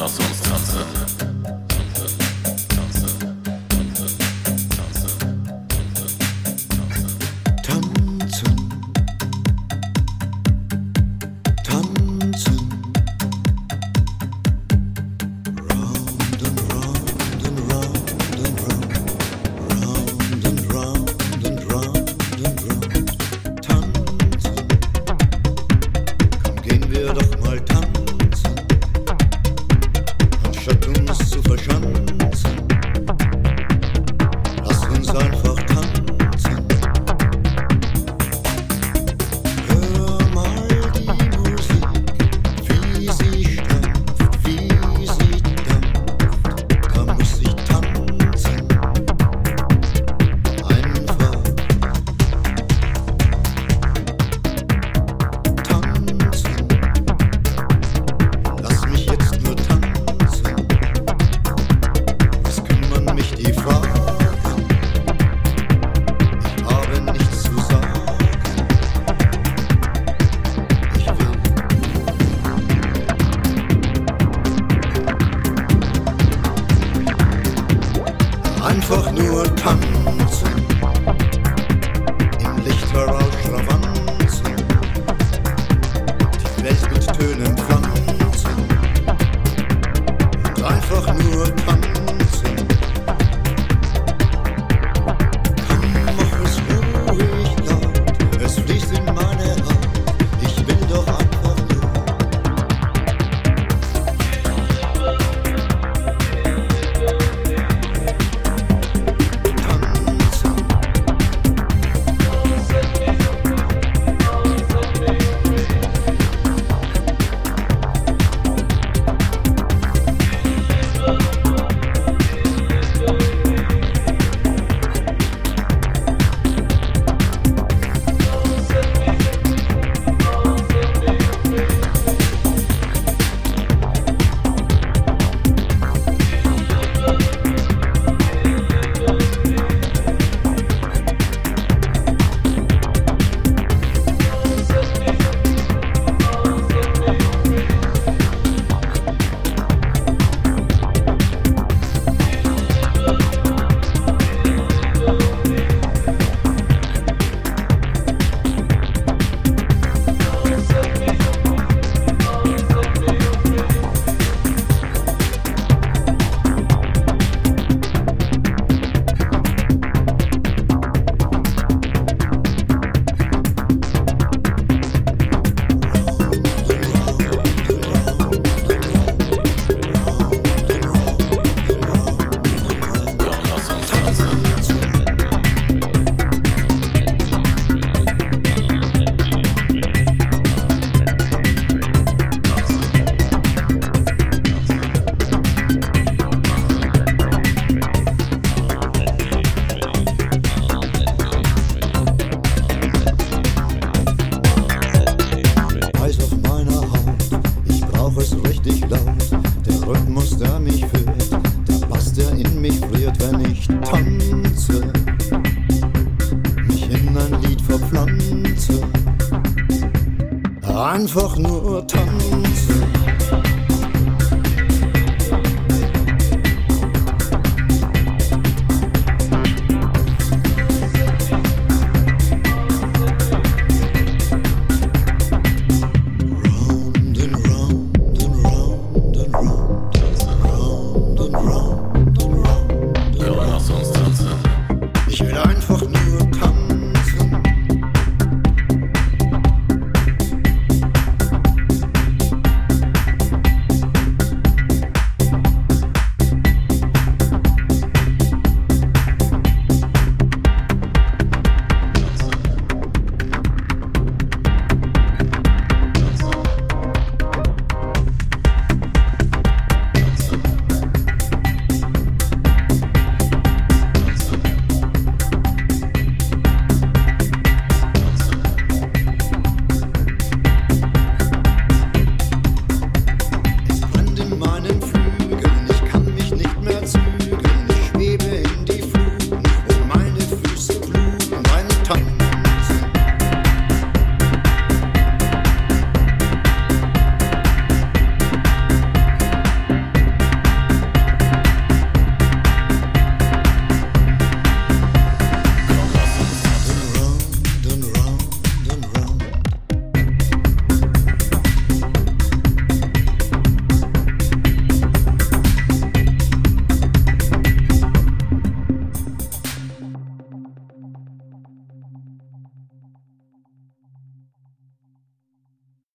Lass uns overcome. passiert, wenn ich tanze, mich in ein Lied verpflanze. Einfach nur